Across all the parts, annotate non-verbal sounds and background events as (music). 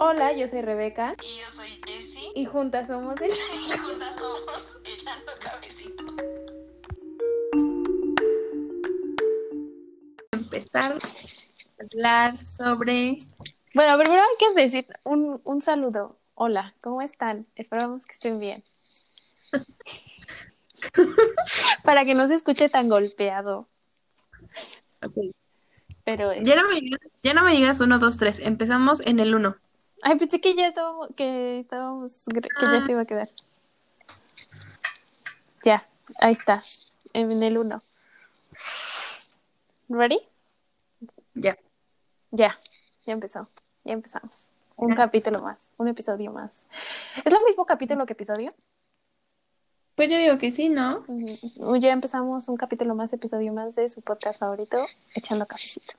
Hola, yo soy Rebeca. Y yo soy Jessie. Y juntas somos (laughs) el... Y juntas somos Echando Cabecito. Empezar a hablar sobre... Bueno, primero hay que decir un, un saludo. Hola, ¿cómo están? Esperamos que estén bien. (laughs) Para que no se escuche tan golpeado. Ok. Pero... Ya no, me digas, ya no me digas uno, dos, tres. Empezamos en el uno. Ay, pensé que ya estábamos, que estábamos, que ya Ah. se iba a quedar. Ya, ahí está, en el uno. ¿Ready? Ya. Ya, ya empezó, ya empezamos. Un capítulo más, un episodio más. ¿Es lo mismo capítulo que episodio? Pues yo digo que sí, ¿no? Ya empezamos un capítulo más, episodio más de su podcast favorito, Echando Cafecito.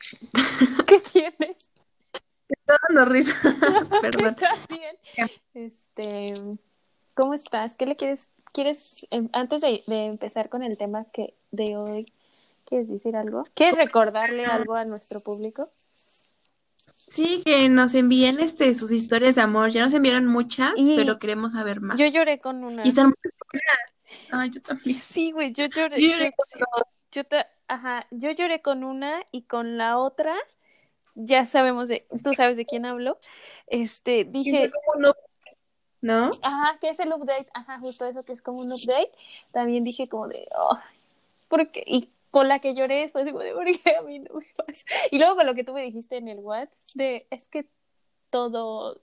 (laughs) ¿Qué tienes? Está dando risa. (laughs) (laughs) Perdón. Bien. Este, ¿cómo estás? ¿Qué le quieres, quieres, em, antes de, de empezar con el tema que de hoy, ¿quieres decir algo? ¿Quieres recordarle algo a nuestro público? Sí, que nos envíen este sus historias de amor. Ya nos enviaron muchas, Y- pero queremos saber más. Yo lloré con una. Y están muy buenas. Ay, yo también. Sí, güey, yo lloré. Yo Yo, lloré con dos. Yo ta- ajá, yo lloré con una y con la otra, ya sabemos de, tú sabes de quién hablo. Este, dije, como no. ¿No? Ajá, que es el update, ajá, justo eso que es como un update. También dije como de, ay, ¿por qué? Y con la que lloré después digo de, ¿por qué a mí no me pasa? Y luego con lo que tú me dijiste en el WhatsApp, de, es que todo,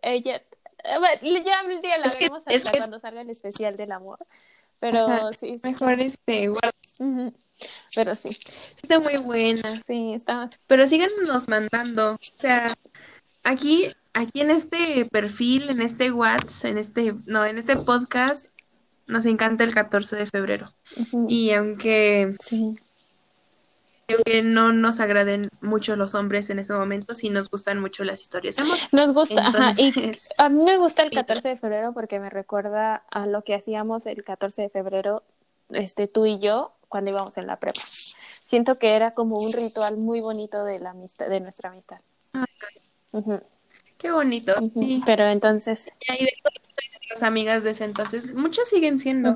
ella, ya el día la veremos hasta que- cuando salga el especial del amor. Pero Ajá, sí, sí, Mejor este, guarda. Pero sí, Está muy buena. sí, está, Pero síganos mandando. O sea, aquí, aquí en este perfil, en este WhatsApp, en este, no, en este podcast, nos encanta el 14 de febrero. Y aunque, sí, aunque no nos agraden mucho los hombres en ese momento, sí nos gustan mucho las historias de amor. nos gusta, ajá, y Entonces, A mí me gusta el Sí. 14 de febrero porque me recuerda a lo que hacíamos el 14 de febrero, este, tú y yo, cuando íbamos en la prepa. Siento que era como un ritual muy bonito de la amistad, de nuestra amistad. Ay, qué bonito. Sí. Pero entonces, Y ahí de las amigas de ese entonces, muchas siguen siendo.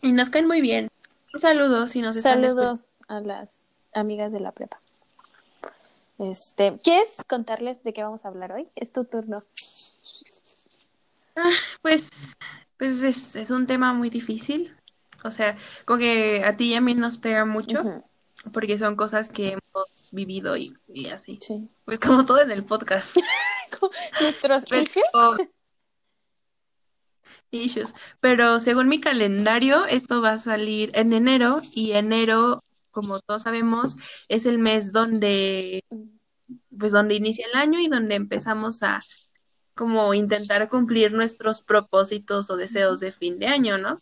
Y nos caen muy bien. Un saludo si nos están saludos a las amigas de la prepa. Este, ¿quieres contarles de qué vamos a hablar hoy? Es tu turno. Pues, pues es, es un tema muy difícil. O sea, con que a ti y a mí nos pega mucho, porque son cosas que hemos vivido y, y así. Sí. Pues como todo en el podcast. (laughs) Nuestros Pero, issues. (laughs) issues. Pero según mi calendario, esto va a salir en enero y enero, como todos sabemos, es el mes donde, pues donde inicia el año y donde empezamos a como intentar cumplir nuestros propósitos o deseos de fin de año, ¿no?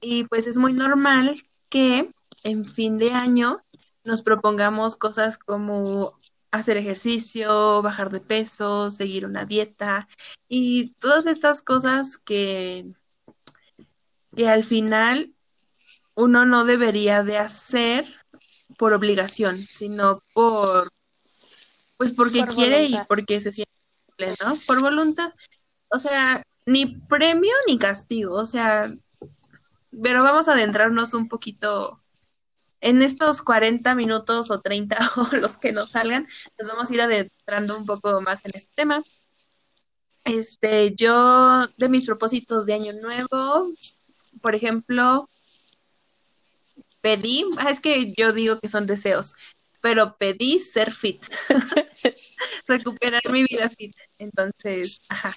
Y pues es muy normal que en fin de año nos propongamos cosas como hacer ejercicio, bajar de peso, seguir una dieta y todas estas cosas que, que al final uno no debería de hacer por obligación, sino por, pues porque Por quiere y porque se siente, ¿no? Por voluntad. O sea, ni premio ni castigo, o sea, pero vamos a adentrarnos un poquito en estos 40 minutos o 30 (laughs) o los que nos salgan, nos vamos a ir adentrando un poco más en este tema. Este, yo de mis propósitos de año nuevo, por ejemplo, pedí, ah, es que yo digo que son deseos, pero pedí ser fit, (laughs) recuperar mi vida fit. Entonces, ajá.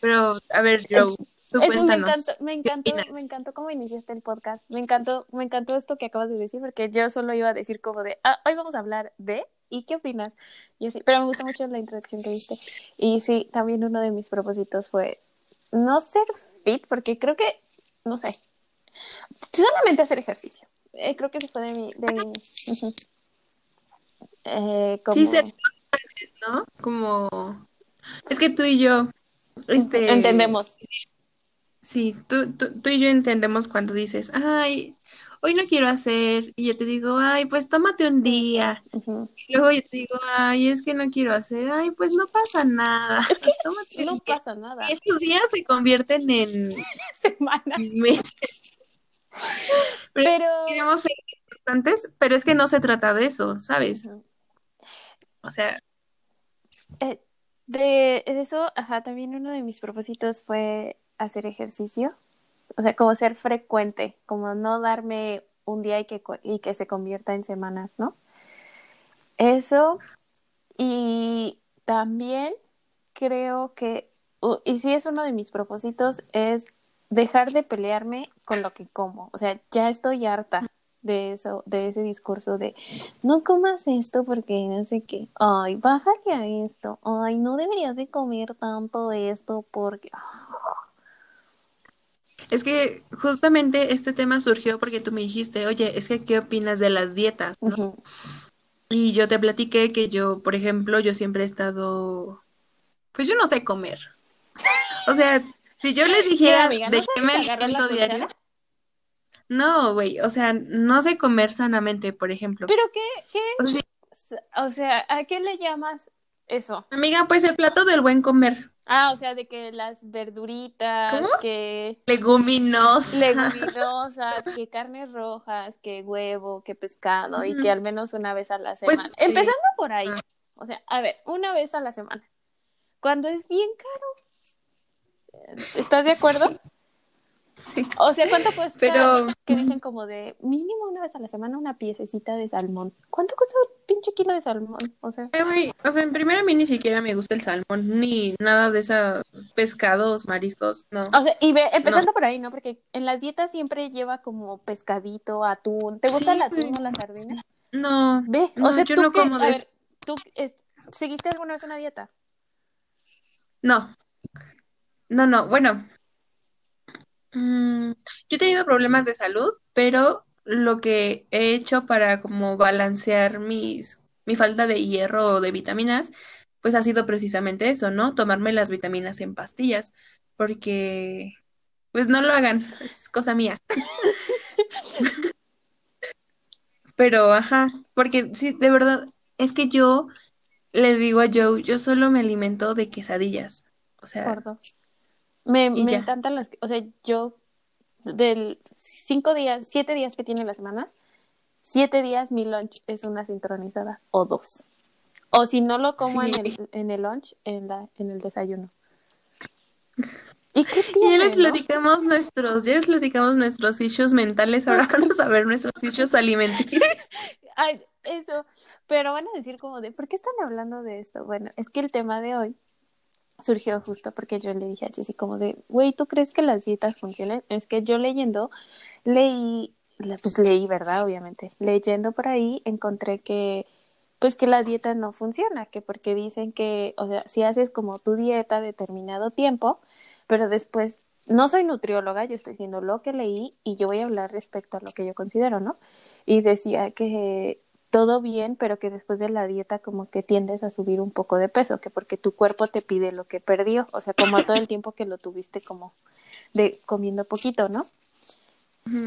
Pero, a ver, Joe, tú Eso me encantó, me encantó, me encantó cómo iniciaste el podcast. Me encantó, me encantó esto que acabas de decir, porque yo solo iba a decir como de, ah, hoy vamos a hablar de, ¿y qué opinas? Y así, pero me gustó mucho la introducción que diste. Y sí, también uno de mis propósitos fue no ser fit, porque creo que, no sé, solamente hacer ejercicio. Eh, creo que se fue de mi, de mi. Eh, como, Sí, ser ¿no? Como, es que tú y yo, este, entendemos. Sí, tú, tú, tú y yo entendemos cuando dices, ay, hoy no quiero hacer, y yo te digo, ay, pues tómate un día. Luego yo te digo, ay, es que no quiero hacer, ay, pues no pasa nada. Es que (laughs) tómate No un día. pasa nada. Y estos días se convierten en (laughs) Semanas. (laughs) meses. Pero. Queremos ser importantes, pero es que no se trata de eso, ¿sabes? O sea, Eh, de eso, ajá, también uno de mis propósitos fue hacer ejercicio. O sea, como ser frecuente, como no darme un día y que, y que se convierta en semanas, ¿no? Eso. Y también creo que, y sí es uno de mis propósitos, es dejar de pelearme con lo que como. O sea, ya estoy harta de eso, de ese discurso de no comas esto porque no sé qué. Ay, bájale a esto. Ay, no deberías de comer tanto esto porque. Es que justamente este tema surgió porque tú me dijiste, oye, es que ¿qué opinas de las dietas? ¿no? Y yo te platiqué que yo, por ejemplo, yo siempre he estado, pues yo no sé comer. O sea, si yo les dijera amiga, de ¿no qué me alimento diario, no, güey, o sea, no sé comer sanamente, por ejemplo. Pero qué, qué, O sea, sí, o sea, ¿a qué le llamas eso? amiga, pues el plato del buen comer, Ah, o sea, de que las verduritas, ¿Cómo? que leguminosa. leguminosas, que (laughs) carnes rojas, que huevo, que pescado y que al menos una vez a la Pues, semana. sí. Empezando por ahí. Ah. O sea, a ver, una vez a la semana. Cuando es bien caro. ¿Estás de acuerdo? Sí. O sea, ¿cuánto cuesta? Pero- Que dicen como de mínimo una vez a la semana una piececita de salmón. ¿Cuánto cuesta un pinche kilo de salmón? O sea, Eh, güey, o sea, en primera a mí ni siquiera me gusta el salmón, ni nada de esos pescados, mariscos, no. o sea, y ve, empezando por ahí, ¿no? Porque en las dietas siempre lleva como pescadito, atún. ¿Te gusta Sí, el atún o la sardina? No, Ve, o sea, yo tú no que- como a de ver. ¿tú seguiste alguna vez una dieta? no, no, no, bueno, mm, yo he tenido problemas de salud, pero lo que he hecho para como balancear mis, mi falta de hierro o de vitaminas, pues ha sido precisamente eso, ¿no? Tomarme las vitaminas en pastillas, porque, pues no lo hagan, es cosa mía. (laughs) Pero, ajá, porque sí, de verdad, es que yo le digo a Joe, yo solo me alimento de quesadillas. O sea. Me, me encantan las, o sea, yo del cinco días, siete días que tiene la semana, siete días mi lunch es una sincronizada o dos. O si no lo como en el, en el lunch, en la, en el desayuno. (laughs) ¿Y qué y ya tiene, les no? platicamos nuestros, ya les platicamos nuestros issues mentales, ahora (laughs) vamos a ver nuestros issues alimenticios. Ay, eso. Pero van a decir como de, ¿por qué están hablando de esto? Bueno, es que el tema de hoy surgió justo porque yo le dije a Jessie como de, güey, ¿tú crees que las dietas funcionan? Es que yo leyendo, leí, pues leí, ¿verdad? Obviamente. Leyendo por ahí encontré que, pues que la dieta no funciona, que porque dicen que, o sea, si haces como tu dieta determinado tiempo, pero después, no soy nutrióloga, yo estoy diciendo lo que leí y yo voy a hablar respecto a lo que yo considero, ¿no? y decía que todo bien, pero que después de la dieta como que tiendes a subir un poco de peso, que porque tu cuerpo te pide lo que perdió, o sea, como todo el tiempo que lo tuviste como de comiendo poquito, ¿no?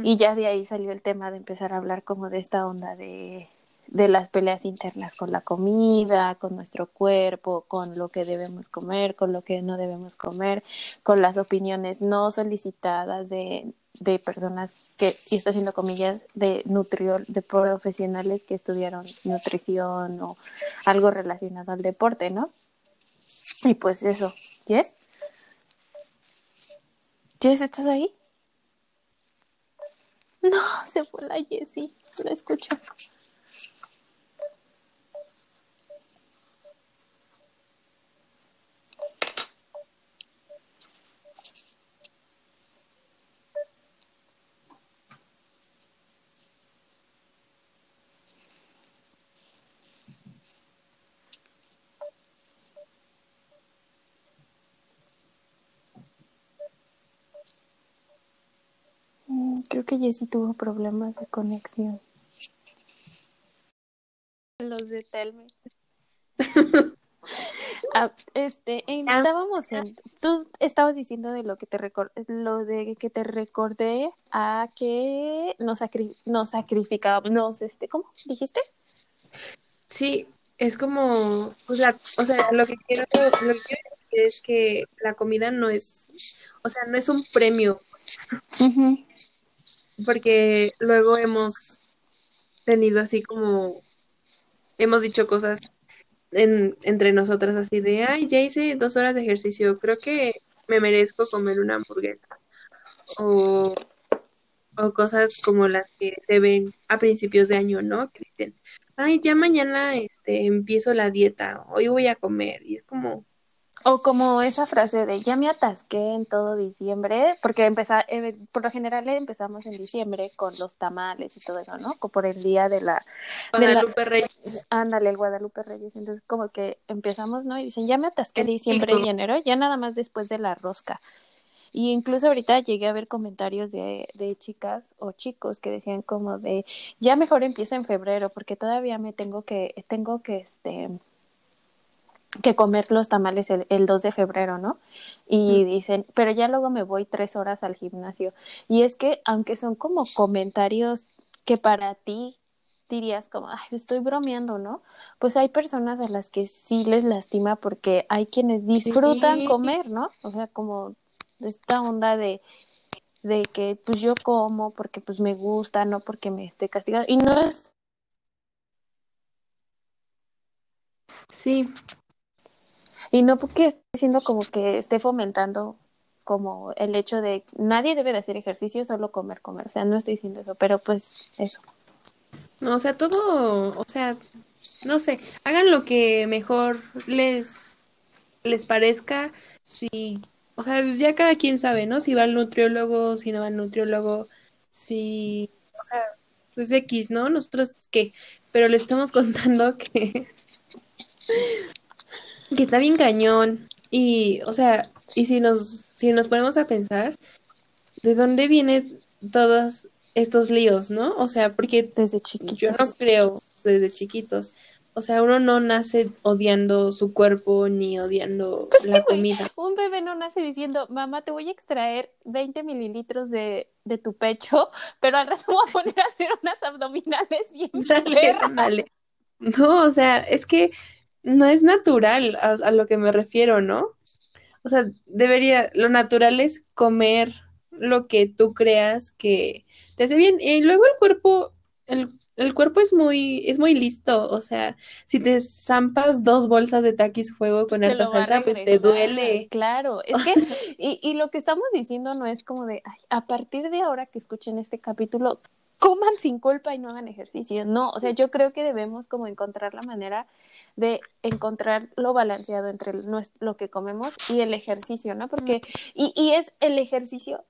Y ya de ahí salió el tema de empezar a hablar como de esta onda de, de las peleas internas con la comida, con nuestro cuerpo, con lo que debemos comer, con lo que no debemos comer, con las opiniones no solicitadas de, de personas que, y está haciendo comillas, de nutrio, de profesionales que estudiaron nutrición o algo relacionado al deporte, ¿no? Y pues eso, ¿Jess? ¿Jess, estás ahí? No, se fue la Jessie, la escucho. Mm, Creo que Jessie tuvo problemas de conexión. Los de Telme. (laughs) Ah, este, en- Ah. estábamos en, tú estabas diciendo de lo que te recor- lo de que te recordé a que nos, sacri- nos sacrificábamos, nos, este, ¿cómo dijiste? Sí, es como, pues la, o sea, lo que quiero, lo que quiero decir es que la comida no es, o sea, no es un premio, porque luego hemos tenido así como, hemos dicho cosas en, entre nosotras así de, ay, ya hice dos horas de ejercicio, creo que me merezco comer una hamburguesa. O, o cosas como las que se ven a principios de año, ¿no? Que dicen, ay, ya mañana este, empiezo la dieta, hoy voy a comer. Y es como, O como esa frase de ya me atasqué en todo diciembre, porque empeza, eh, por lo general empezamos en diciembre con los tamales y todo eso, ¿no? Por el día de la, de la, Guadalupe Reyes. ándale, el Guadalupe Reyes. Entonces, como que empezamos, ¿no? Y dicen, ya me atasqué En diciembre y enero, ya nada más después de la rosca. Y incluso ahorita llegué a ver comentarios de, de chicas o chicos que decían como de, ya mejor empiezo en febrero, porque todavía me tengo que, tengo que, este, que comer los tamales el, el 2 de febrero, ¿no? Y dicen, pero ya luego me voy tres horas al gimnasio. Y es que, aunque son como comentarios que para ti dirías como, ay, estoy bromeando, ¿no? Pues hay personas a las que sí les lastima porque hay quienes disfrutan Sí. comer, ¿no? O sea, como esta onda de de que pues yo como porque pues me gusta, no porque me esté castigando. Y no es Sí, Y no porque esté diciendo como que esté fomentando como el hecho de nadie debe de hacer ejercicio, solo comer, comer. O sea, no estoy diciendo eso, pero pues eso. no, o sea, todo, o sea, no sé, hagan lo que mejor les, les parezca, si, o sea, pues ya cada quien sabe, ¿no? Si va al nutriólogo, si no va al nutriólogo, si, o sea, pues X, ¿no? Nosotros, ¿qué? Pero le estamos (laughs) contando que, que está bien cañón, y, o sea, y si nos, si nos ponemos a pensar, ¿de dónde vienen todos estos líos, no? O sea, porque Desde chiquitos. yo no creo desde chiquitos. O sea, uno no nace odiando su cuerpo ni odiando la güey. comida. Un bebé no nace diciendo, mamá, te voy a extraer 20 mililitros de, de tu pecho, (laughs) pero al rato voy a poner a hacer unas abdominales bien Dale, perras". ándale. No, o sea, es que no es natural a, a lo que me refiero, ¿no? O sea, debería, lo natural es comer lo que tú creas que te hace bien. Y luego el cuerpo, el, el cuerpo es muy, es muy listo. O sea, si te zampas dos bolsas de taquis fuego con harta salsa, pues te duele. Claro, (laughs) es que, y, y lo que estamos diciendo no es como de, ay, a partir de ahora que escuchen este capítulo, coman sin culpa y no hagan ejercicio. No, o sea, yo creo que debemos como encontrar la manera de encontrar lo balanceado entre lo que comemos y el ejercicio, ¿no? Porque, y, y es el ejercicio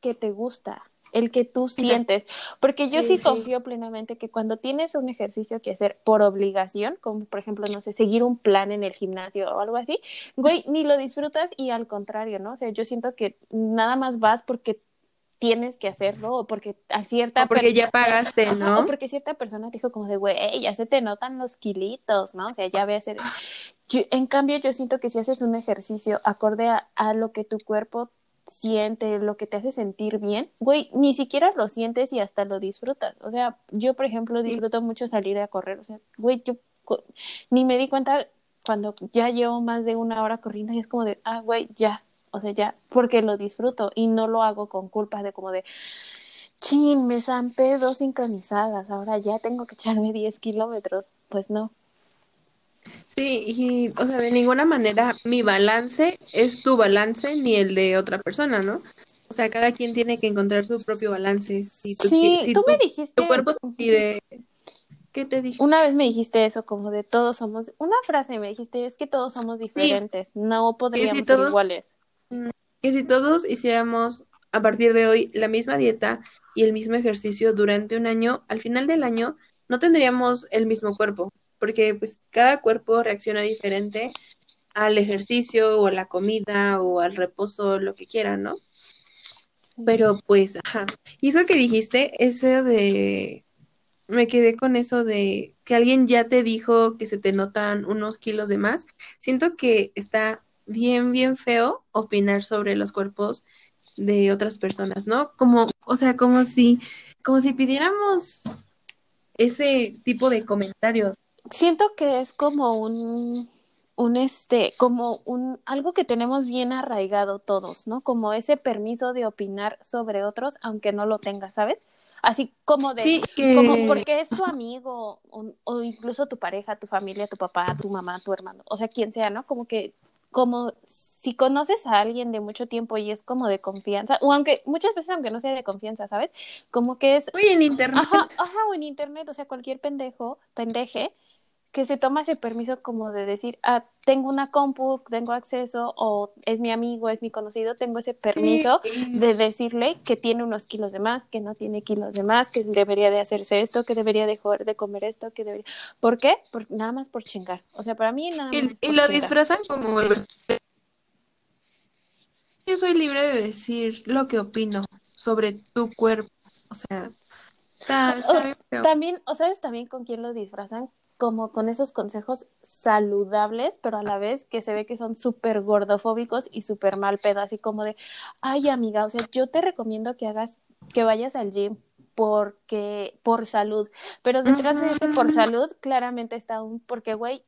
que te gusta, el que tú sientes. Porque yo Sí, sí, sí. confío plenamente que cuando tienes un ejercicio que hacer por obligación, como por ejemplo, no sé, seguir un plan en el gimnasio o algo así, güey, ni lo disfrutas y al contrario, ¿no? O sea, yo siento que nada más vas porque tienes que hacerlo o porque a cierta O porque ya pagaste, Ajá, ¿no? o porque cierta persona te dijo como de, güey, ya se te notan los kilitos, ¿no? O sea, ya ve a hacer... Yo- en cambio, yo siento que si haces un ejercicio acorde a, a lo que tu cuerpo siente, lo que te hace sentir bien, güey, ni siquiera lo sientes y hasta lo disfrutas. O sea, yo, por ejemplo, disfruto mucho salir a correr. O sea, güey, yo ni me di cuenta cuando ya llevo más de una hora corriendo y es como de, ah, güey, ya. O sea, ya, porque lo disfruto y no lo hago con culpas de como de, chin, me zampé dos sincronizadas, ahora ya tengo que echarme 10 kilómetros. Pues no. Sí, y, o sea, de ninguna manera mi balance es tu balance ni el de otra persona, ¿no? O sea, cada quien tiene que encontrar su propio balance. Si tu, Sí, si tú tu- me dijiste, tu cuerpo te pide... ¿Qué te dije? una vez me dijiste eso, como de todos somos, una frase me dijiste, es que todos somos diferentes, no podríamos ser todos- iguales. Que si todos hiciéramos a partir de hoy la misma dieta y el mismo ejercicio durante un año, al final del año no tendríamos el mismo cuerpo, porque pues cada cuerpo reacciona diferente al ejercicio o a la comida o al reposo, lo que quieran, ¿no? Pero pues, ajá. Y eso que dijiste, eso de, me quedé con eso de que alguien ya te dijo que se te notan unos kilos de más. Siento que está bien, bien feo opinar sobre los cuerpos de otras personas, ¿no? Como, o sea, como si, como si pidiéramos ese tipo de comentarios. Siento que es como un, un este, como un, algo que tenemos bien arraigado todos, ¿no? Como ese permiso de opinar sobre otros, aunque no lo tengas, ¿sabes? Así como de, Sí, que como porque es tu amigo o, o incluso tu pareja, tu familia, tu papá, tu mamá, tu hermano, o sea, quien sea, ¿no? Como que, como si conoces a alguien de mucho tiempo y es como de confianza, o aunque muchas veces aunque no sea de confianza, ¿sabes? Como que es, Oye, en internet. ajá, ajá, o en internet, o sea, cualquier pendejo, pendeje, que se toma ese permiso como de decir, ah, tengo una compu, tengo acceso, o es mi amigo, es mi conocido, tengo ese permiso de decirle que tiene unos kilos de más, que no tiene kilos de más, que debería de hacerse esto, que debería dejar de comer esto, que debería... ¿Por qué? Por, nada más por chingar. O sea, para mí nada más y, lo chingar. disfrazan como Yo soy libre de decir lo que opino sobre tu cuerpo. O sea, está, está O- bien feo. También, o sabes también con quién lo disfrazan, como con esos consejos saludables, pero a la vez que se ve que son súper gordofóbicos y súper mal pedo, así como de, ay amiga, o sea, yo te recomiendo que hagas, que vayas al gym porque, por salud, pero detrás de ese por salud claramente está un, porque güey,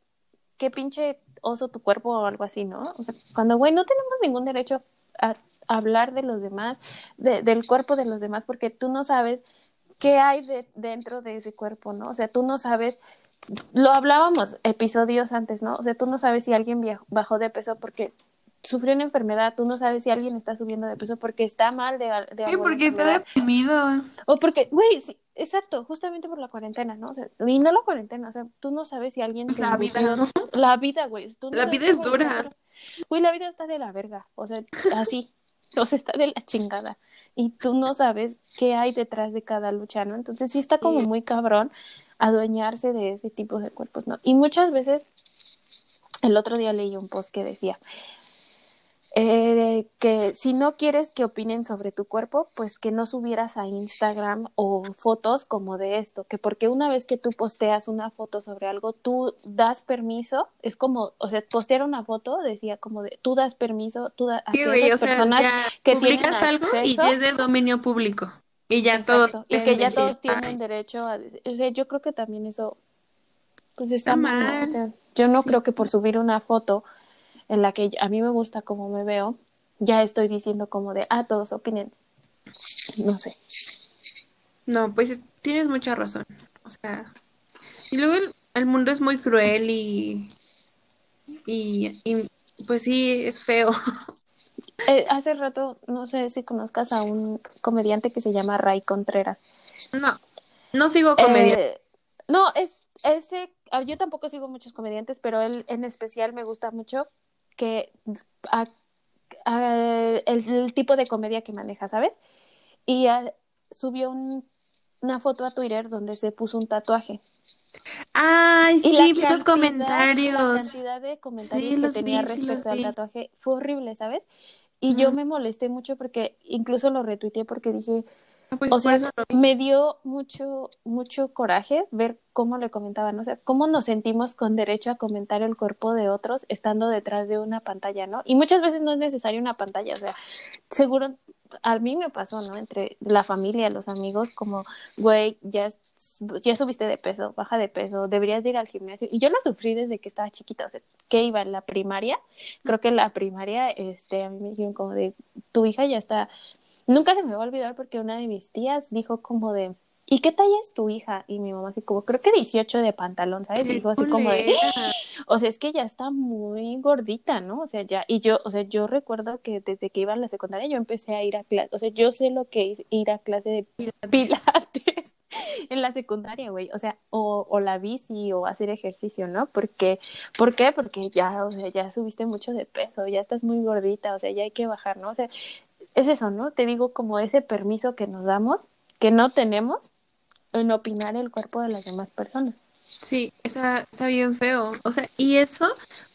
qué pinche oso tu cuerpo o algo así, ¿no? O sea, cuando güey, no tenemos ningún derecho a hablar de los demás, de- del cuerpo de los demás, porque tú no sabes qué hay de, dentro de ese cuerpo, ¿no? O sea, tú no sabes, lo hablábamos episodios antes, ¿no? O sea, tú no sabes si alguien bajó de peso porque sufrió una enfermedad, tú no sabes si alguien está subiendo de peso porque está mal de, de Sí, porque está deprimido. O porque, güey, sí, exacto, justamente por la cuarentena, ¿no? O sea, y no la cuarentena, o sea, tú no sabes si alguien se La vida, ¿no? La vida, güey. no La vida es dura. Güey, la vida está de la verga, o sea, así, o sea, está de la chingada. Y tú no sabes qué hay detrás de cada lucha, ¿no? Entonces sí está como muy cabrón adueñarse de ese tipo de cuerpos, ¿no? Y muchas veces, el otro día leí un post que decía, eh, que si no quieres que opinen sobre tu cuerpo, pues que no subieras a Instagram o fotos como de esto, que porque una vez que tú posteas una foto sobre algo, tú das permiso, es como, o sea, postear una foto decía como de, tú das permiso, tú da, a Sí, que o sea, publicas tienen algo y acceso- es de dominio público. Y ya todos y que ya decir, todos tienen "Ay, derecho a decir, o sea, yo creo que también eso pues está, Está mal, yo no Sí. creo que por subir una foto en la que a mí me gusta como me veo, ya estoy diciendo como de, ah, todos opinen. No sé. No, pues es- tienes mucha razón. O sea, y luego el, el mundo es muy cruel y, y, y, pues sí, es feo. (laughs) Eh, hace rato, no sé si conozcas a un comediante que se llama Ray Contreras. No, no sigo comedia. Eh, no, es ese, ah, yo tampoco sigo muchos comediantes, pero él en especial me gusta mucho que a- a- el, el tipo de comedia que maneja, ¿sabes? Y ah, subió un- una foto a Twitter donde se puso un tatuaje. Ay, Y sí, la vi los cantidad- La comentarios. cantidad de comentarios Sí, que tenía vi, respecto al vi. tatuaje fue horrible, ¿sabes? Y yo me molesté mucho porque incluso lo retuiteé porque dije, pues o sea, eso lo vi. me dio mucho, mucho coraje ver cómo le comentaban, o sea, cómo nos sentimos con derecho a comentar el cuerpo de otros estando detrás de una pantalla, ¿no? Y muchas veces no es necesario una pantalla, o sea, seguro a mí me pasó, ¿no? Entre la familia, los amigos, como, güey, ya, ya subiste de peso, baja de peso, deberías de ir al gimnasio. Y yo lo sufrí desde que estaba chiquita, o sea, que iba en la primaria, creo que en la primaria, este, a mí me dijeron como de, tu hija ya está Nunca se me va a olvidar porque una de mis tías dijo como de, ¿y qué talla es tu hija? Y mi mamá así como, creo que 18 de pantalón, ¿sabes? Y dijo así como de, (laughs) o sea, es que ya está muy gordita, ¿no? O sea, ya, y yo, o sea, yo recuerdo que desde que iba a la secundaria yo empecé a ir a clase, o sea, yo sé lo que es ir a clase de pilates (laughs) en la secundaria, güey, o sea, o, o la bici o hacer ejercicio, ¿no? Porque, ¿por qué? Porque ya, o sea, ya subiste mucho de peso, ya estás muy gordita, o sea, ya hay que bajar, ¿no? O sea, es eso, ¿no? Te digo como ese permiso que nos damos, que no tenemos en opinar el cuerpo de las demás personas. Sí, está, está bien feo. O sea, y eso,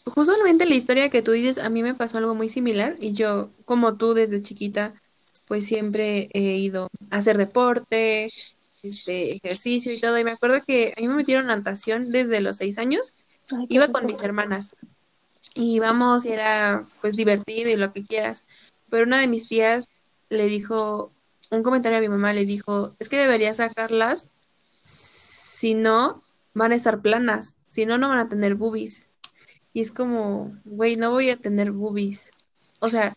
justamente la historia que tú dices, a mí me pasó algo muy similar y yo, como tú desde chiquita, pues siempre he ido a hacer deporte este ejercicio y todo. Y me acuerdo que a mí me metieron natación desde los seis años. Ay, Iba con mis hermanas. Y íbamos y era pues divertido y lo que quieras. Pero una de mis tías le dijo, un comentario a mi mamá le dijo, es que deberías sacarlas, si no, van a estar planas, si no, no van a tener boobies. Y es como, güey, no voy a tener boobies. O sea,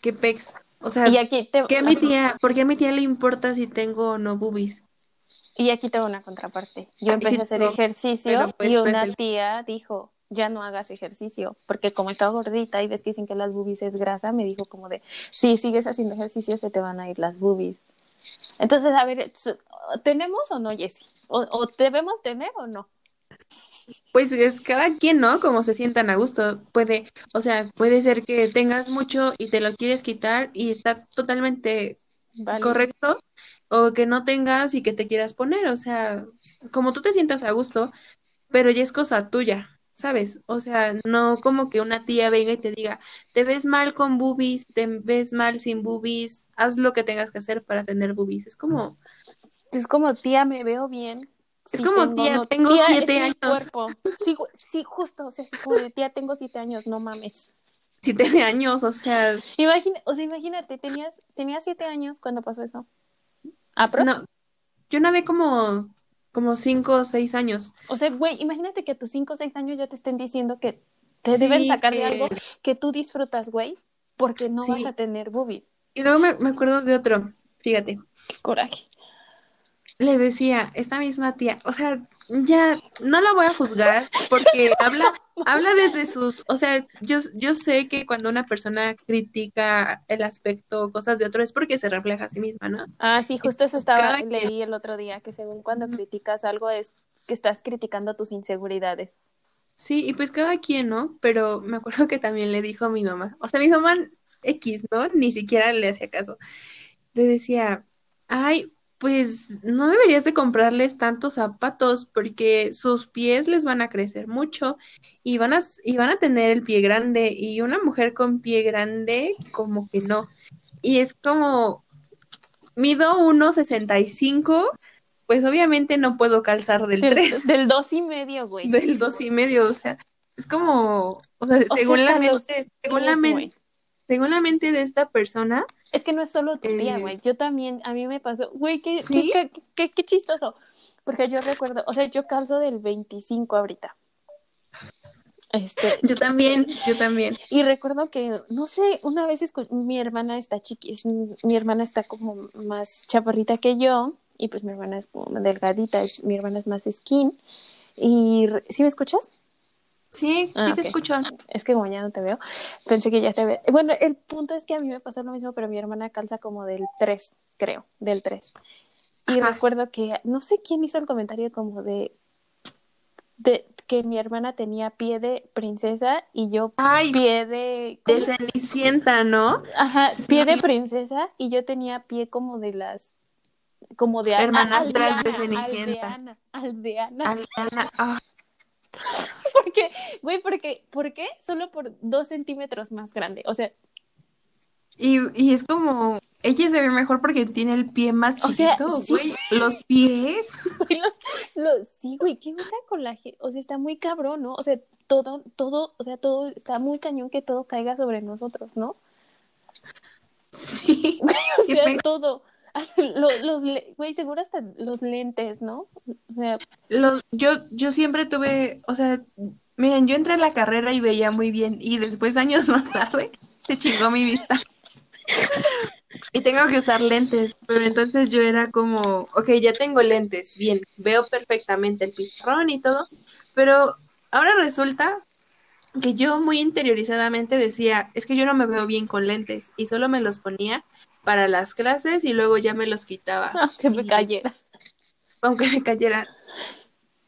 qué pex. O sea, Y aquí te, ¿qué a mi tía, ¿por qué a mi tía le importa si tengo o no boobies? y aquí tengo una contraparte. Yo empecé sí a hacer ejercicio pues, y no es una el- tía dijo, ya no hagas ejercicio, porque como estaba gordita y ves que dicen que las boobies es grasa, me dijo como de, si sigues haciendo ejercicio se te van a ir las boobies. Entonces, a ver, ¿tenemos o no, Jessie? ¿O, o debemos tener o no? Pues es cada quien, ¿no? Como se sientan a gusto. Puede, o sea, puede ser que tengas mucho y te lo quieres quitar y está totalmente Vale. correcto, o que no tengas y que te quieras poner, o sea, como tú te sientas a gusto, pero ya es cosa tuya, ¿sabes? O sea, no como que una tía venga y te diga, te ves mal con boobies, te ves mal sin boobies, haz lo que tengas que hacer para tener boobies. Es como, Es como, tía, me veo bien. Es Sí como, tengo, tía, no- tengo tía, siete es años. Sí, justo, o sea, así como de, tía, tengo siete años, no mames. siete años, o sea, Imagina, o sea, imagínate, tenías, tenías siete años cuando pasó eso. ¿Aprox? no, yo nadé como, como cinco o seis años. O sea, güey, imagínate que a tus cinco o seis años ya te estén diciendo que te Sí, deben sacar de que- algo que tú disfrutas, güey, porque no Sí. vas a tener boobies. Y luego me, me acuerdo de otro, fíjate. Qué coraje. Le decía, esta misma tía, o sea, ya no la voy a juzgar porque (laughs) habla, habla desde sus, o sea, yo, yo sé que cuando una persona critica el aspecto o cosas de otro es porque se refleja a sí misma, ¿no? Ah, sí, justo eso estaba, cada leí el otro día, que según cuando criticas algo es que estás criticando tus inseguridades. Sí, y pues cada quien, ¿no? Pero me acuerdo que también le dijo a mi mamá, o sea, mi mamá X, ¿no? Ni siquiera le hacía caso. Le decía, ay, pues no deberías de comprarles tantos zapatos porque sus pies les van a crecer mucho y van a, y van a tener el pie grande y una mujer con pie grande como que no. Y es como, mido 1.65, pues obviamente no puedo calzar del Del, 3 del dos y medio, güey. (laughs) del dos y medio, o sea, es como, o sea, O sea, según la mente, según la pies, men- güey. según la mente de esta persona, Es que no es solo tu tía, Eh, güey. Yo también, a mí me pasó, güey, qué, ¿Sí? qué, qué, qué- qué chistoso. Porque yo recuerdo, o sea, yo calzo del 25 ahorita. Este, (laughs) yo también, yo también. y recuerdo que, no sé, una vez mi hermana está chiqui, es- mi hermana está como más chaparrita que yo, y pues mi hermana es como delgadita, es- mi hermana es más skin. Y, ¿sí me escuchas? Sí, sí Ah, te ok. escucho. Es que como ya no te veo, pensé que ya te veo. Bueno, el punto es que a mí me pasó lo mismo, pero mi hermana calza como del 3, creo, del 3. Y Ajá. recuerdo que no sé quién hizo el comentario como de, de que mi hermana tenía pie de princesa y yo Ay, pie de... de Cenicienta, ¿no? Ajá, Sí. pie de princesa y yo tenía pie como de las... Como de Hermanastras de aldeana, Cenicienta. Aldeana, aldeana. Aliana, ah, (laughs) Porque, güey, porque, ¿por qué? Solo por dos centímetros más grande. O sea, y, y es como, ella se ve mejor porque tiene el pie más O sea, chiquito, sí. güey, los pies. (laughs) Güey, los- los- sí, güey, qué onda con la gente. O sea, está muy cabrón, ¿no? O sea, todo, todo, o sea, todo está muy cañón que todo caiga sobre nosotros, ¿no? Sí. (laughs) O sea, todo. (laughs) Los, los, güey, seguro hasta los lentes, ¿no? O sea, Los, yo, yo siempre tuve, o sea, miren, yo entré a la carrera y veía muy bien y después años más tarde (laughs) se chingó mi vista. (laughs) Y tengo que usar lentes, pero entonces yo era como, ok, ya tengo lentes, bien, veo perfectamente el pizarrón y todo, pero ahora resulta que yo muy interiorizadamente decía, es que yo no me veo bien con lentes y solo me los ponía para las clases y luego ya me los quitaba (laughs) que me cayera. aunque me cayera.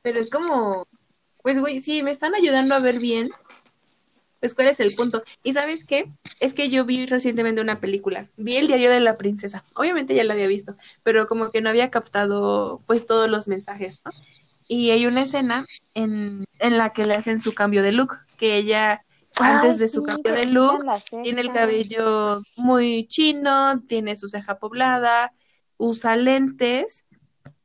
Pero es como, pues güey, sí, me están ayudando a ver bien, pues cuál es el punto. ¿Y sabes qué? Es que yo vi recientemente una película, vi El diario de la princesa. Obviamente ya la había visto, pero como que no había captado pues todos los mensajes, ¿no? Y hay una escena en, en la que le hacen su cambio de look, que ella antes Ay, de su sí, cambio de look tiene el cabello muy chino, tiene su ceja poblada usa lentes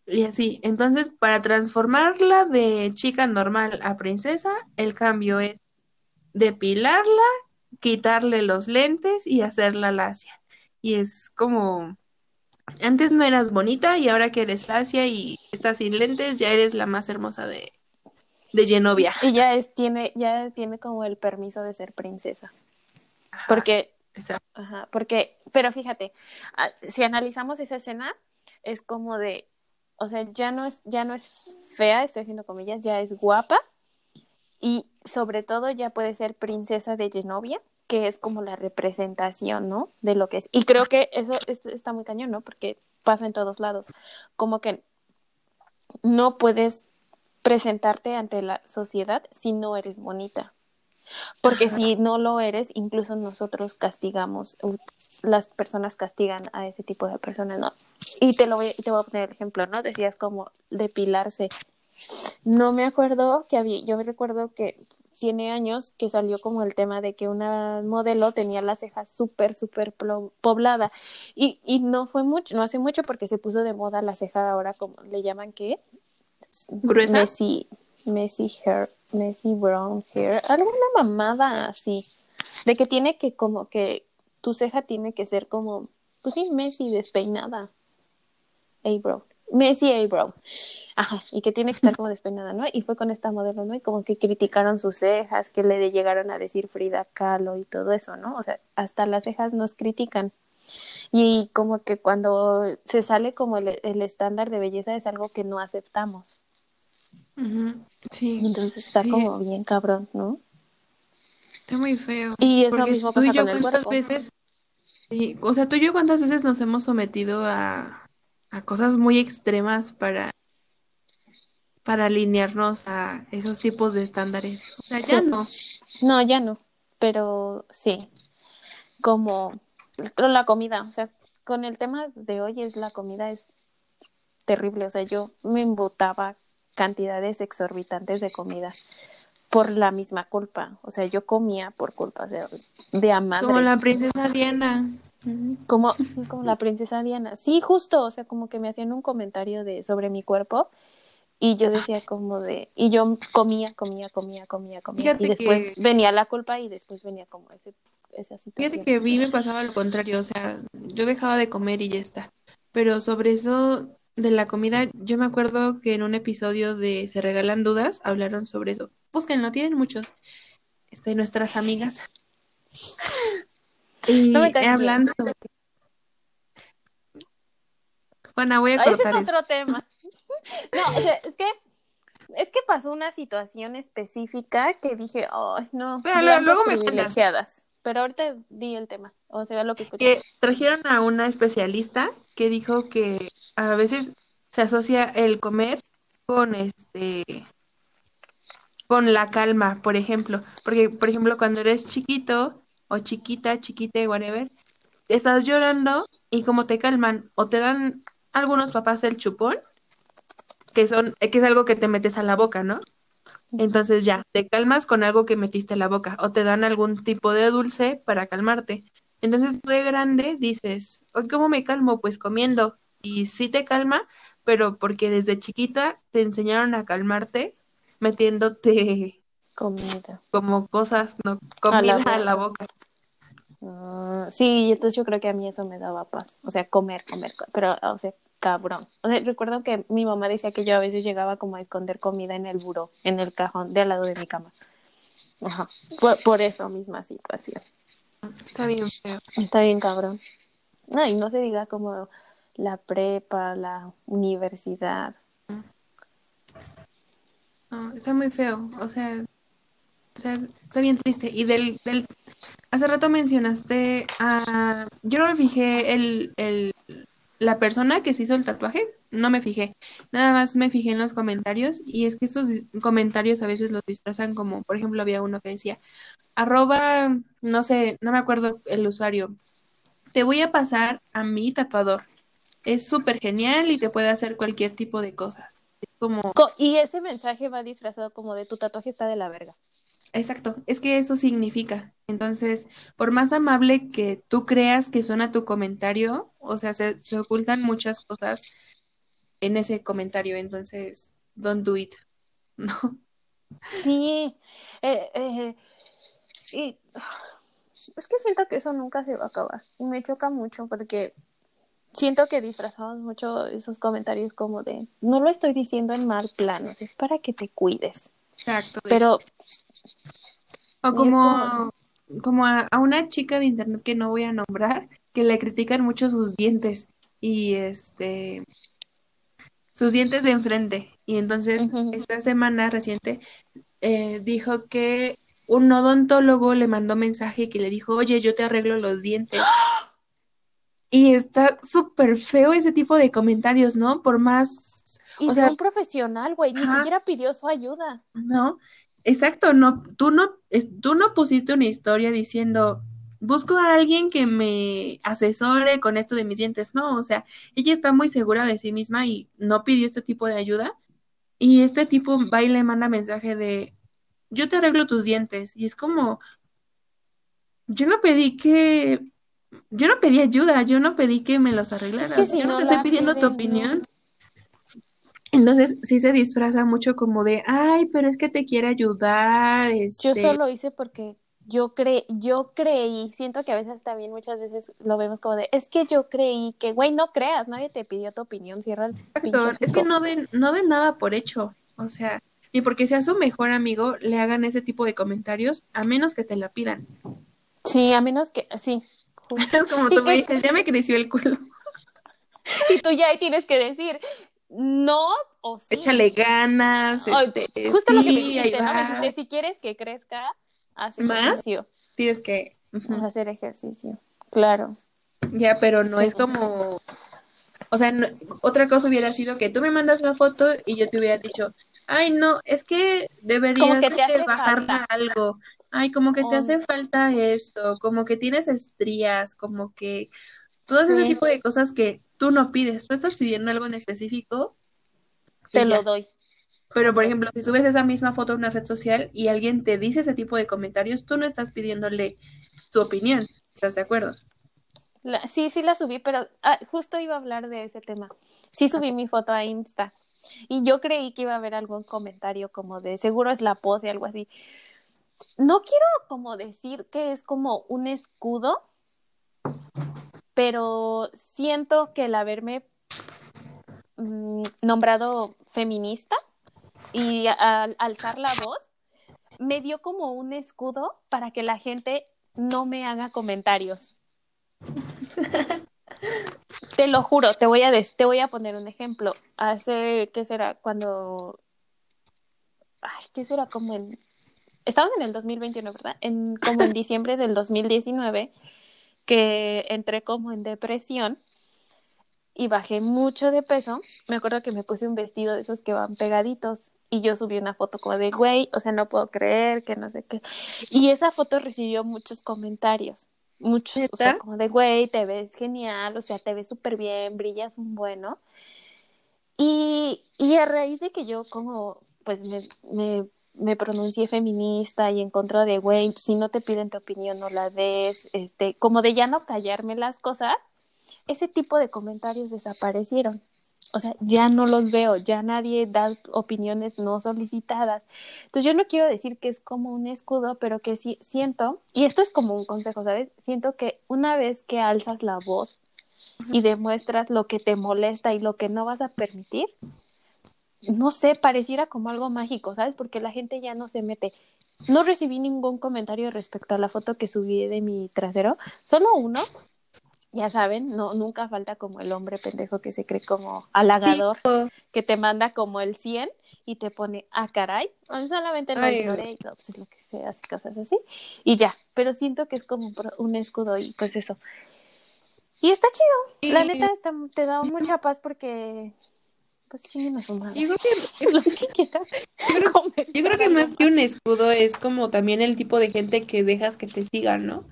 y así. Entonces, para transformarla de chica normal a princesa, el cambio es depilarla, quitarle los lentes y hacerla lacia. Y es como, antes no eras bonita y ahora que eres lacia y estás sin lentes, ya eres la más hermosa de, de Genovia. Y ya es, tiene, ya tiene como el permiso de ser princesa. Porque, ajá, porque, pero fíjate, ah, si analizamos esa escena, es como de, o sea, ya no es, ya no es fea, estoy haciendo comillas, ya es guapa y sobre todo ya puede ser princesa de Genovia, que es como la representación, ¿no? De lo que es. Y creo que eso, esto está muy cañón, ¿no? Porque pasa en todos lados. Como que no puedes presentarte ante la sociedad si no eres bonita. Porque si (laughs) no lo eres, incluso nosotros castigamos, las personas castigan a ese tipo de personas, ¿no? Y te lo voy, te voy a poner el ejemplo, ¿no? Decías como depilarse. No me acuerdo que había, yo me recuerdo que tiene años que salió como el tema de que una modelo tenía las cejas súper, súper poblada. Y, y no fue mucho, no hace mucho porque se puso de moda la ceja ahora, como le llaman, ¿qué? ¿Gruesa? Messi, Messi hair, Messi brown hair, alguna mamada así, de que tiene que como que tu ceja tiene que ser como, pues sí, Messi despeinada, A-brow, Messi A-brow, ajá, y que tiene que estar como despeinada, ¿no? Y fue con esta modelo, ¿no? Y como que criticaron sus cejas, que le llegaron a decir Frida Kahlo y todo eso, ¿no? O sea, hasta las cejas nos critican. Y como que cuando se sale como el estándar de belleza es algo que no aceptamos. Sí, Entonces está Sí. como bien cabrón, ¿no? está muy feo. Y eso Porque mismo tú y pasa yo con el cuántas cuerpo. veces, sí, o sea, tú y yo cuántas veces nos hemos sometido a, a cosas muy extremas para, para alinearnos a esos tipos de estándares. O sea, ya Sí. no. No, ya no, pero sí, como la comida, o sea, con el tema de hoy es la comida es terrible, o sea, yo me embotaba cantidades exorbitantes de comida por la misma culpa, o sea, yo comía por culpa de, de a madre. Como la princesa Diana. Como, como la princesa Diana. Sí, justo, o sea, como que me hacían un comentario de sobre mi cuerpo y yo decía como de, y yo comía, comía, comía, comía, comía. Fíjate y después que- venía la culpa y después venía como ese, esa situación. Fíjate que a mí me pasaba lo contrario, o sea, yo dejaba de comer y ya está. Pero sobre eso de la comida, yo me acuerdo que en un episodio de Se Regalan Dudas hablaron sobre eso. Búsquenlo, tienen muchos, este, nuestras amigas. Y No me caes hablan sobre... Bueno, voy a Ah, Ese cortar es eso. otro tema. No, o sea, es que es que pasó una situación específica que dije, ay, no, Pero luego me privilegiadas. Pero ahorita di el tema, o sea, lo que escuché. que trajeron a una especialista que dijo que a veces se asocia el comer con este con la calma, por ejemplo, porque por ejemplo cuando eres chiquito o chiquita, chiquite, whatever, estás llorando y como te calman o te dan algunos papás el chupón, que son que es algo que te metes a la boca, ¿no? Entonces ya, te calmas con algo que metiste a la boca o te dan algún tipo de dulce para calmarte. Entonces tú de grande dices, "Ay, ¿cómo me calmo? Pues comiendo. Y sí te calma, pero porque desde chiquita te enseñaron a calmarte metiéndote (laughs) Comida. como cosas, no, A comida la a la boca. Ah, sí, entonces yo creo que a mí eso me daba paz. O sea, comer, comer, co- pero, o sea, cabrón. O sea, recuerdo que mi mamá decía que yo a veces llegaba como a esconder comida en el buró, en el cajón de al lado de mi cama. Ajá. Por, por eso misma situación. Está bien feo. Está bien, cabrón. No, y no se diga como la prepa, la universidad. Está muy feo, o sea, sea, está bien triste. Y del, del, hace rato mencionaste a, yo no me fijé el, el, la persona que se hizo el tatuaje, no me fijé, nada más me fijé en los comentarios y es que estos comentarios a veces los disfrazan como, por ejemplo, había uno que decía, arroba, no sé, no me acuerdo el usuario, te voy a pasar a mi tatuador. Es súper genial y te puede hacer cualquier tipo de cosas. Es como, Co- y ese mensaje va disfrazado como de tu tatuaje está de la verga. Exacto, es que eso significa. Entonces, por más amable que tú creas que suena tu comentario, o sea, se, se ocultan muchas cosas en ese comentario. Entonces, don't do it. (laughs) No. Sí, eh, eh, y es que siento que eso nunca se va a acabar. Y me choca mucho porque siento que disfrazamos mucho esos comentarios como de, no lo estoy diciendo en mal plan, o sea, es para que te cuides. Exacto. Pero O como, como- como a, a una chica de internet que no voy a nombrar, que le critican mucho sus dientes y este sus dientes de enfrente. Y entonces esta semana reciente eh, dijo que un odontólogo le mandó mensaje que le dijo, oye, yo te arreglo los dientes. Y está súper feo ese tipo de comentarios, ¿no? Por más, y o sea, un profesional, güey, ni ajá. siquiera pidió su ayuda. No, exacto, no, tú no, es- tú no pusiste una historia diciendo, busco a alguien que me asesore con esto de mis dientes, no, o sea, ella está muy segura de sí misma y no pidió este tipo de ayuda, y este tipo va y le manda mensaje de, yo te arreglo tus dientes, y es como, yo no pedí que, yo no pedí ayuda, yo no pedí que me los Es que arreglaras, si yo no no te estoy pidiendo tu no. opinión. Entonces sí se disfraza mucho como de, ay, pero es que te quiere ayudar, Yo este, solo hice porque yo cre yo creí, siento que a veces también muchas veces lo vemos como de, es que yo creí que, güey, no creas, nadie te pidió tu opinión, cierra el exacto, es que no den, no den nada por hecho, o sea, ni porque sea su mejor amigo le hagan ese tipo de comentarios, a menos que te la pidan. Sí, a menos que, sí, Es (laughs) como tú me dices, ya me creció el culo, (laughs) Y tú ya ahí tienes que decir, no o sí. échale ganas, este, justo lo que me dijiste, ¿no? Me va, dijiste, si quieres que crezca, haz ¿Más? ejercicio. tienes que. Hacer ejercicio, claro. Ya, pero no Sí. es como, o sea, no- otra cosa hubiera sido que tú me mandas la foto y yo te hubiera dicho, ay, no, es que deberías que te falta. algo, ay, como que te O- hace falta esto, como que tienes estrías, como que todas ese Sí. tipo de cosas que tú no pides, tú estás pidiendo algo en específico Te ya. lo doy. Pero, por ejemplo, si subes esa misma foto a una red social y alguien te dice ese tipo de comentarios, tú no estás pidiéndole su opinión, ¿estás de acuerdo? La- sí, sí la subí, pero ah, justo iba a hablar de ese tema. Sí subí mi foto a Insta y yo creí que iba a haber algún comentario como de seguro es la pose, algo así. No quiero como decir que es como un escudo, pero siento que el haberme mm, nombrado feminista y al alzar la voz me dio como un escudo para que la gente no me haga comentarios. (laughs) Te lo juro, te voy a des- te voy a poner un ejemplo. Hace, ¿qué será? Cuando ay, ¿qué será? Como en estamos en el 2021, ¿verdad? En como en diciembre del 2019 que entré como en depresión y bajé mucho de peso. Me acuerdo que me puse un vestido de esos que van pegaditos y yo subí una foto como de, güey, o sea, no puedo creer que no sé qué. Y esa foto recibió muchos comentarios. Muchos, o sea, como de, güey, te ves genial, o sea, te ves súper bien, brillas un bueno. Y, y a raíz de que yo como, pues me, me, me pronuncié feminista y en contra de, güey, si no te piden tu opinión, no la des, este, como de ya no callarme las cosas, ese tipo de comentarios desaparecieron. O sea, ya no los veo, ya nadie da opiniones no solicitadas. Entonces yo no quiero decir que es como un escudo, pero que sí siento, y esto es como un consejo, ¿sabes? Siento que una vez que alzas la voz y demuestras lo que te molesta y lo que no vas a permitir, no sé, pareciera como algo mágico, ¿sabes? Porque la gente ya no se mete. No recibí ningún comentario respecto a la foto que subí de mi trasero, solo uno. Ya saben, no nunca falta como el hombre pendejo que se cree como halagador, que te manda como el 100 y te pone, ah, caray, o solamente Ay, ignoré y todo, pues es lo que se hace, cosas así, y ya, pero siento que es como un escudo y pues eso. Y está chido, la neta está, te da mucha paz porque, pues chinguen a su madre. Yo creo que, (laughs) Los que quieran yo creo- comentar yo creo que algo más que un escudo es como también el tipo de gente que dejas que te sigan, ¿no?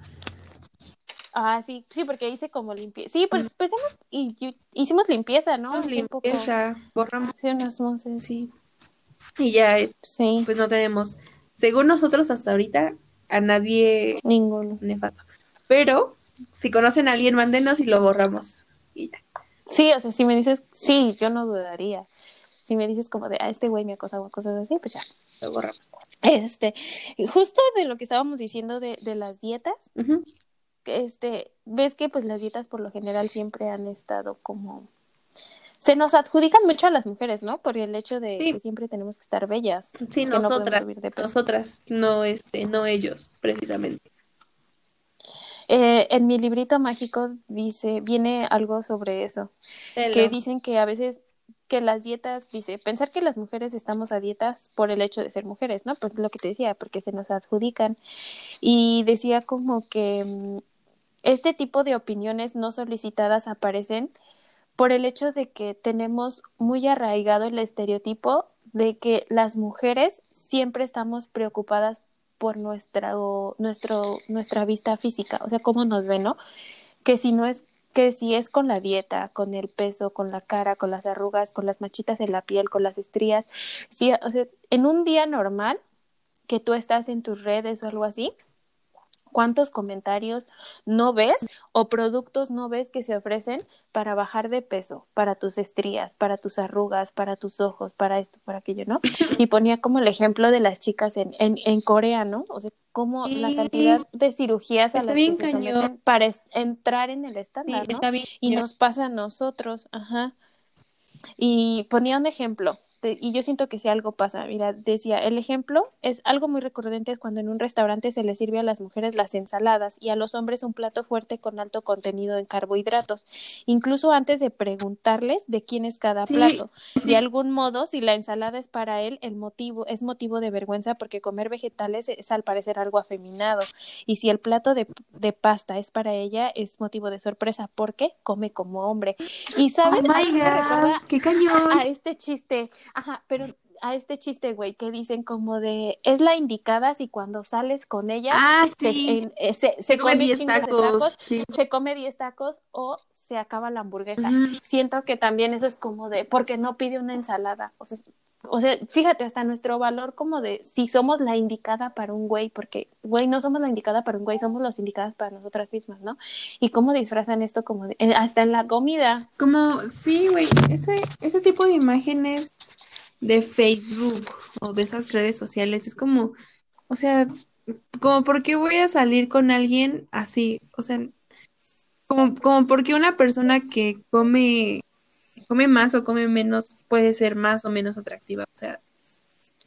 Ah, sí, sí, porque hice como limpieza. Sí, pues, pues hemos- y, y- hicimos limpieza, ¿no? Poco. limpieza, borramos, Sí, unos meses. sí. Y ya es, Sí. pues no tenemos según nosotros hasta ahorita, a nadie Ninguno. nefasto. Pero si conocen a alguien, mándenos y lo borramos. Y ya, Sí, o sea, si me dices, sí, yo no dudaría. Si me dices como de, a este güey me acosaba o cosas así, pues ya. lo borramos. Este, justo de lo que estábamos diciendo de, de las dietas, este, ves que pues las dietas por lo general siempre han estado como se nos adjudican mucho a las mujeres, ¿no? Por el hecho de Sí. que siempre tenemos que estar bellas. Sí, no nosotras, peso. nosotras, no este, no ellos, precisamente. Eh, en mi librito mágico dice, viene algo sobre eso, que dicen que a veces que las dietas, dice, pensar que las mujeres estamos a dietas por el hecho de ser mujeres, ¿no? Pues lo que te decía, porque se nos adjudican. Y decía como que mm, este tipo de opiniones no solicitadas aparecen por el hecho de que tenemos muy arraigado el estereotipo de que las mujeres siempre estamos preocupadas por nuestra, nuestro, nuestra vista física, o sea, cómo nos ven, ¿no? Que si no es que si es con la dieta, con el peso, con la cara, con las arrugas, con las manchitas en la piel, con las estrías, si, o sea, en un día normal que tú estás en tus redes o algo así, ¿cuántos comentarios no ves o productos no ves que se ofrecen para bajar de peso, para tus estrías, para tus arrugas, para tus ojos, para esto, para aquello, ¿no? (laughs) Y ponía como el ejemplo de las chicas en, en, en Corea, ¿no? O sea, como la cantidad de cirugías a Está las bien que se para entrar en el Sí, estándar, ¿no? está bien. Y nos pasa a nosotros, ajá. Y ponía un ejemplo, de- y yo siento que si algo pasa, mira, decía, el ejemplo es algo muy recurrente es cuando en un restaurante se les sirve a las mujeres las ensaladas y a los hombres un plato fuerte con alto contenido en carbohidratos, incluso antes de preguntarles de quién es cada Sí, plato. sí. De algún modo, si la ensalada es para él, el motivo es motivo de vergüenza porque comer vegetales es al parecer algo afeminado. Y si el plato de, de pasta es para ella, es motivo de sorpresa porque come como hombre. Y Oh sabes, my mí me God, qué cañón. a este chiste, ajá, pero a este chiste, güey, que dicen como de, es la indicada si cuando sales con ella, Ah, se, sí. en- eh, se, se Se come come 10 chingos de tacos. tacos, Sí. se come 10 tacos o se acaba la hamburguesa. Siento que también eso es como de, porque no pide una ensalada. O sea, o sea, fíjate, hasta nuestro valor como de si somos la indicada para un güey, porque, güey, no somos la indicada para un güey, somos las indicadas para nosotras mismas, ¿no? Y cómo disfrazan esto como de, hasta en la comida. Como, sí, güey, ese, ese tipo de imágenes de Facebook o de esas redes sociales es como, o sea, como por qué voy a salir con alguien así, o sea, como, como porque una persona que come, come más o come menos puede ser más o menos atractiva, o sea,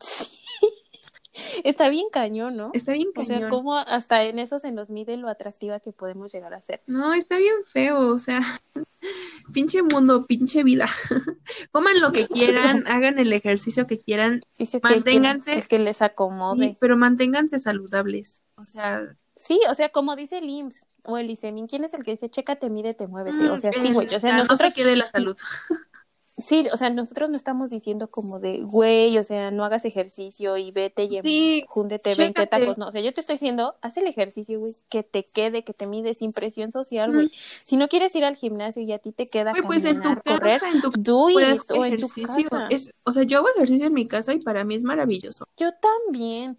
(laughs) Está bien cañón, ¿no? está bien O sea, cañón. cómo hasta en eso se nos mide lo atractiva que podemos llegar a ser. No, está bien feo, o sea, (laughs) pinche mundo, pinche vida. (laughs) Coman lo que quieran, hagan el ejercicio que quieran, que Manténganse- quieren- es que les acomode. pero manténganse saludables. O sea, Sí, o sea, como dice el IMSS o el ISEMIN, ¿quién es el que dice, chécate, mídete, muévete? O sea, sí, mm, güey, o sea, no nosotros, se quede la (laughs) salud. sí, o sea, nosotros no estamos diciendo como de, güey, o sea, no hagas ejercicio y vete y Sí, júndete 20 chécate. tacos, no, o sea, yo te estoy diciendo, haz el ejercicio, güey, que te quede, que te mides sin presión social, güey. Si no quieres ir al gimnasio y a ti te queda Güey, pues en tu correr, casa, en tu do it, o en tu ejercicio. casa. Es, o sea, yo hago ejercicio en mi casa y para mí es maravilloso. Yo también.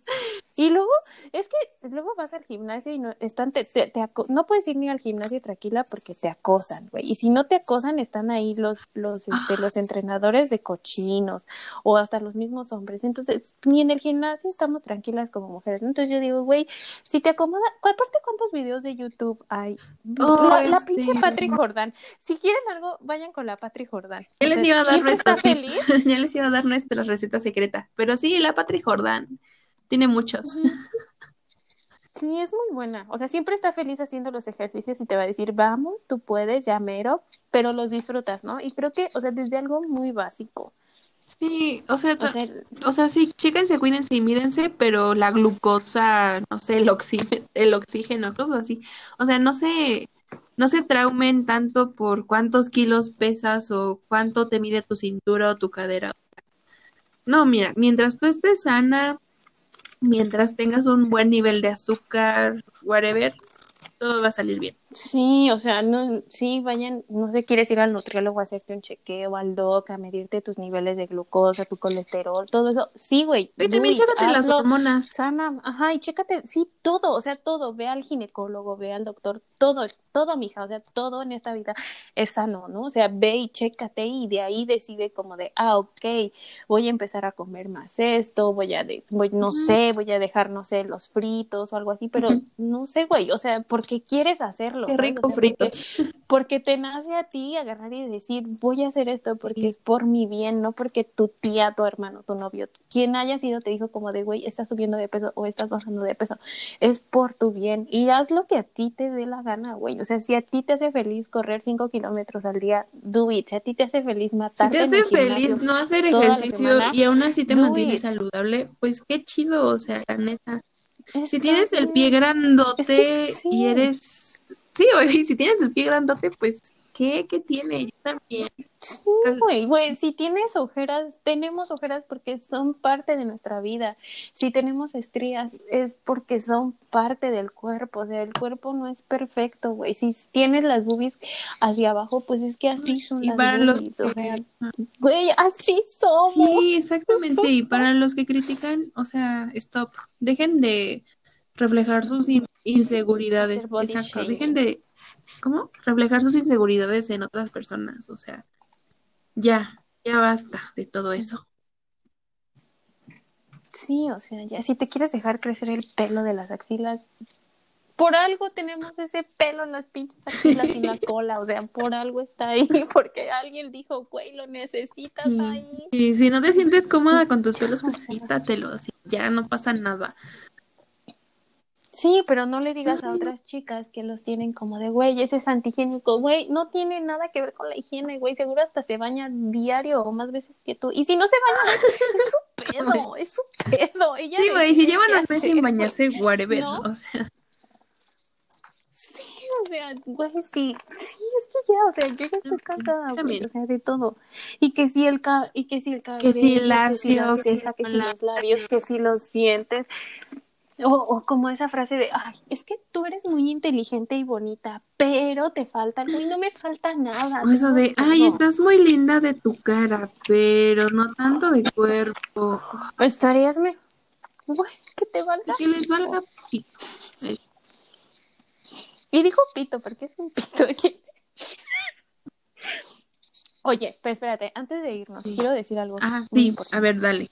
Y luego, es que luego vas al gimnasio y no están, te, te, te aco- no puedes ir ni al gimnasio tranquila porque te acosan, güey. Y si no te acosan, están ahí los, los, este, los entrenadores de cochinos o hasta los mismos hombres. Entonces, ni en el gimnasio estamos tranquilas como mujeres. ¿no? Entonces yo digo, güey, si te acomoda, aparte cuántos videos de YouTube hay. Oh, la, la este, pinche Patri Jordán. Si quieren algo, vayan con la Patri Jordán. Ya les iba a dar feliz. (laughs) ya les iba a dar nuestra receta secreta. Pero sí, la Patri Jordán tiene muchos. Ujú. Sí, es muy buena. O sea, siempre está feliz haciendo los ejercicios y te va a decir, vamos, tú puedes, ya mero, pero los disfrutas, ¿no? Y creo que, o sea, desde algo muy básico. Sí, o sea, O sea, o sea, sí, chéquense, cuídense y mídense, pero la glucosa, no sé, el oxígeno, el oxígeno, cosas así. O sea, no se, no se traumen tanto por cuántos kilos pesas o cuánto te mide tu cintura o tu cadera. No, mira, mientras tú estés sana, mientras tengas un buen nivel de azúcar, whatever, todo va a salir bien. Sí, o sea, no, sí, vayan, no sé, quieres ir al nutriólogo a hacerte un chequeo, al doc, a medirte tus niveles de glucosa, tu colesterol, todo eso. Sí, güey. Y también it, chécate las hormonas. Sana, ajá, y chécate, sí, todo, o sea, todo, ve al ginecólogo, ve al doctor, todo, todo, mija, o sea, todo en esta vida es sano, ¿no? O sea, ve y chécate y de ahí decide como de, ah, ok, voy a empezar a comer más esto, voy a, de, voy, no sé, voy a dejar, no sé, los fritos o algo así, pero no sé, güey, o sea, porque quieres hacerlo, Qué rico O sea, porque, fritos. (laughs) porque te nace a ti agarrar y decir, voy a hacer esto porque Sí. es por mi bien, no porque tu tía, tu hermano, tu novio, quien haya sido te dijo como de, güey, estás subiendo de peso o estás bajando de peso, es por tu bien y haz lo que a ti te dé la gana, güey, o sea, si a ti te hace feliz correr cinco kilómetros al día, do it, si a ti te hace feliz Si matarte te hace feliz no hacer ejercicio semana, y aún así te mantienes saludable, pues qué chido, o sea, la neta. Si Está tienes el pie bien. Es que grandote y sí. eres... Sí, güey, si tienes el pie grandote, pues, ¿qué? ¿Qué tiene? Yo también. Sí, güey, güey, si tienes ojeras, tenemos ojeras porque son parte de nuestra vida. Si tenemos estrías es porque son parte del cuerpo, o sea, el cuerpo no es perfecto, güey. Si tienes las boobies hacia abajo, pues es que así son Y las para los o sea, güey, así somos. Sí, exactamente. Y para los que critican, o sea, stop. Dejen de reflejar sus in- inseguridades. Exacto. Dejen de, ¿cómo? Reflejar sus inseguridades en otras personas. O sea, ya, ya basta de todo eso. Sí, o sea, ya si te quieres dejar crecer el pelo de las axilas, por algo tenemos ese pelo en las pinches axilas y la (laughs) cola, o sea, por algo está ahí, (laughs) porque alguien dijo, güey, lo necesitas Sí. ahí. Y si no te sientes cómoda con tus pelos, pues quítatelos. y ya no pasa nada. Sí, pero no le digas a otras chicas que los tienen como de, güey, eso es antigénico, güey, no tiene nada que ver con la higiene, güey, seguro hasta se baña diario o más veces que tú. Y si no se baña, es su (laughs) pedo, es su pedo. Ella Sí, güey, si llevan un mes sin bañarse, whatever. ¿No? O sea, Sí, o sea, güey, sí, sí, es que ya, o sea, yo ya estoy cansada, güey, o sea, de todo. Y que si el ca y que si el cabello, que si la lacio, que si que los labios, que si los dientes. O, o como esa frase de, ay, es que tú eres muy inteligente y bonita, pero te falta algo y no me falta nada. O eso de, ay, todo". estás muy linda de tu cara, pero no tanto de cuerpo. Estarías me, güey, que te valga. Que les valga pito. Y dijo pito, porque es un pito (laughs) aquí. Oye, pero espérate, antes de irnos, Sí. quiero decir algo Ah, sí, importante. a ver, dale.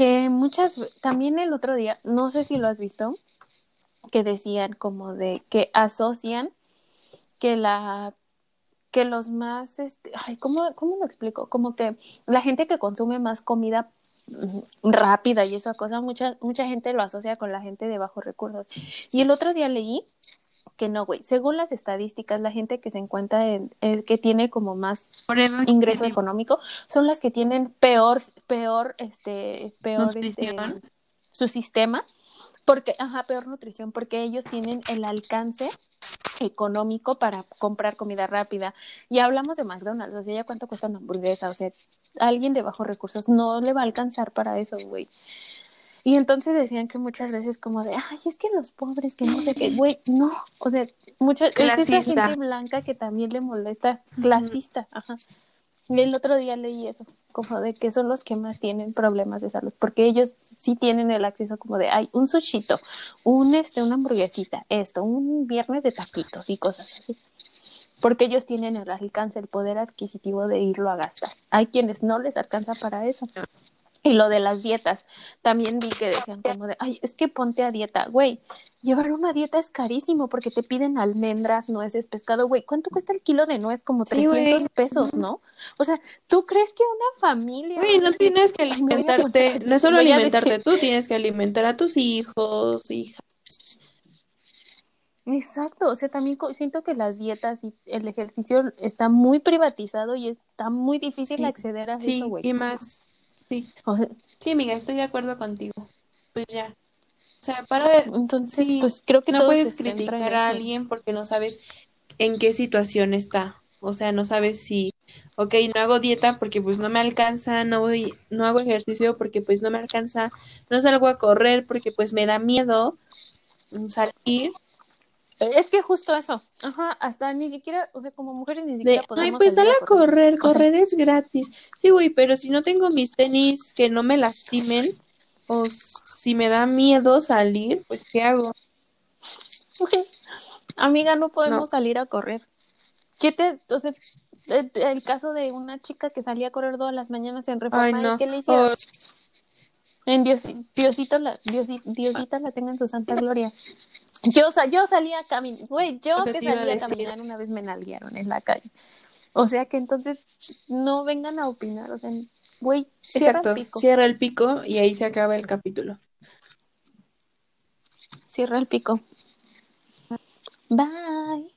Que muchas, también el otro día, no sé si lo has visto, que decían como de que asocian que la que los más este, ay, ¿cómo, cómo lo explico? Como que la gente que consume más comida mm, rápida y esa cosa, mucha, mucha gente lo asocia con la gente de bajos recursos. Y el otro día leí que no, güey, según las estadísticas, la gente que se encuentra en, eh, que tiene como más ingreso económico son las que tienen peor peor este peor este, su sistema porque ajá peor nutrición porque ellos tienen el alcance económico para comprar comida rápida. Y hablamos de McDonald's o sea ya cuánto cuesta una hamburguesa o sea alguien de bajos recursos no le va a alcanzar para eso güey y entonces decían que muchas veces como de, ay, es que los pobres, que no sé qué, güey, (laughs) no, o sea, mucha, es esa gente blanca que también le molesta, clasista, ajá. Y el otro día leí eso, como de que son los que más tienen problemas de salud, porque ellos sí tienen el acceso como de, ay, un sushito, un, este, una hamburguesita, esto, un viernes de taquitos y cosas así. Porque ellos tienen el alcance, el poder adquisitivo de irlo a gastar. Hay quienes no les alcanza para eso. Y lo de las dietas, también vi que decían como de, ay, es que ponte a dieta, güey, llevar una dieta es carísimo porque te piden almendras, nueces, pescado, güey, ¿cuánto cuesta el kilo de nuez? Como Sí, 300 güey. pesos, ¿no? O sea, ¿tú crees que una familia... Güey, no (laughs) tienes que Ay, alimentarte, (laughs) no es solo alimentarte decir- tú, tienes que alimentar a tus hijos, hijas. Exacto, o sea, también siento que las dietas y el ejercicio está muy privatizado y está muy difícil Sí, acceder a Sí, eso, güey. y más, sí, O sea, sí, amiga, estoy de acuerdo contigo. Pues ya. O sea, para de, entonces, Sí, pues creo que no puedes criticar a alguien porque no sabes en qué situación está. O sea, no sabes si, ok, no hago dieta porque pues no me alcanza, no voy, no hago ejercicio porque pues no me alcanza, no salgo a correr porque pues me da miedo salir. Es que justo eso. Ajá, hasta ni siquiera, o sea, como mujeres ni De, siquiera ay, podemos pues sal salir a correr, correr es gratis. Sí, güey, pero si no tengo mis tenis que no me lastimen, o si me da miedo salir, pues ¿qué hago? Amiga, no podemos No. salir a correr. ¿Qué te, o sea, el, caso de una chica que salía a correr todas las mañanas en Reforma, Ay, ¿y no. ¿qué le hicieron? En Dios, Diosito la, Diosi- Diosita la tenga en su santa gloria. Yo, yo salía a caminar, güey, yo que salía a caminar una vez me nalguearon en la calle. O sea que entonces no vengan a opinar, o sea, güey, cierra Exacto, el pico, cierra el pico y ahí se acaba el capítulo. cierra el pico. Bye.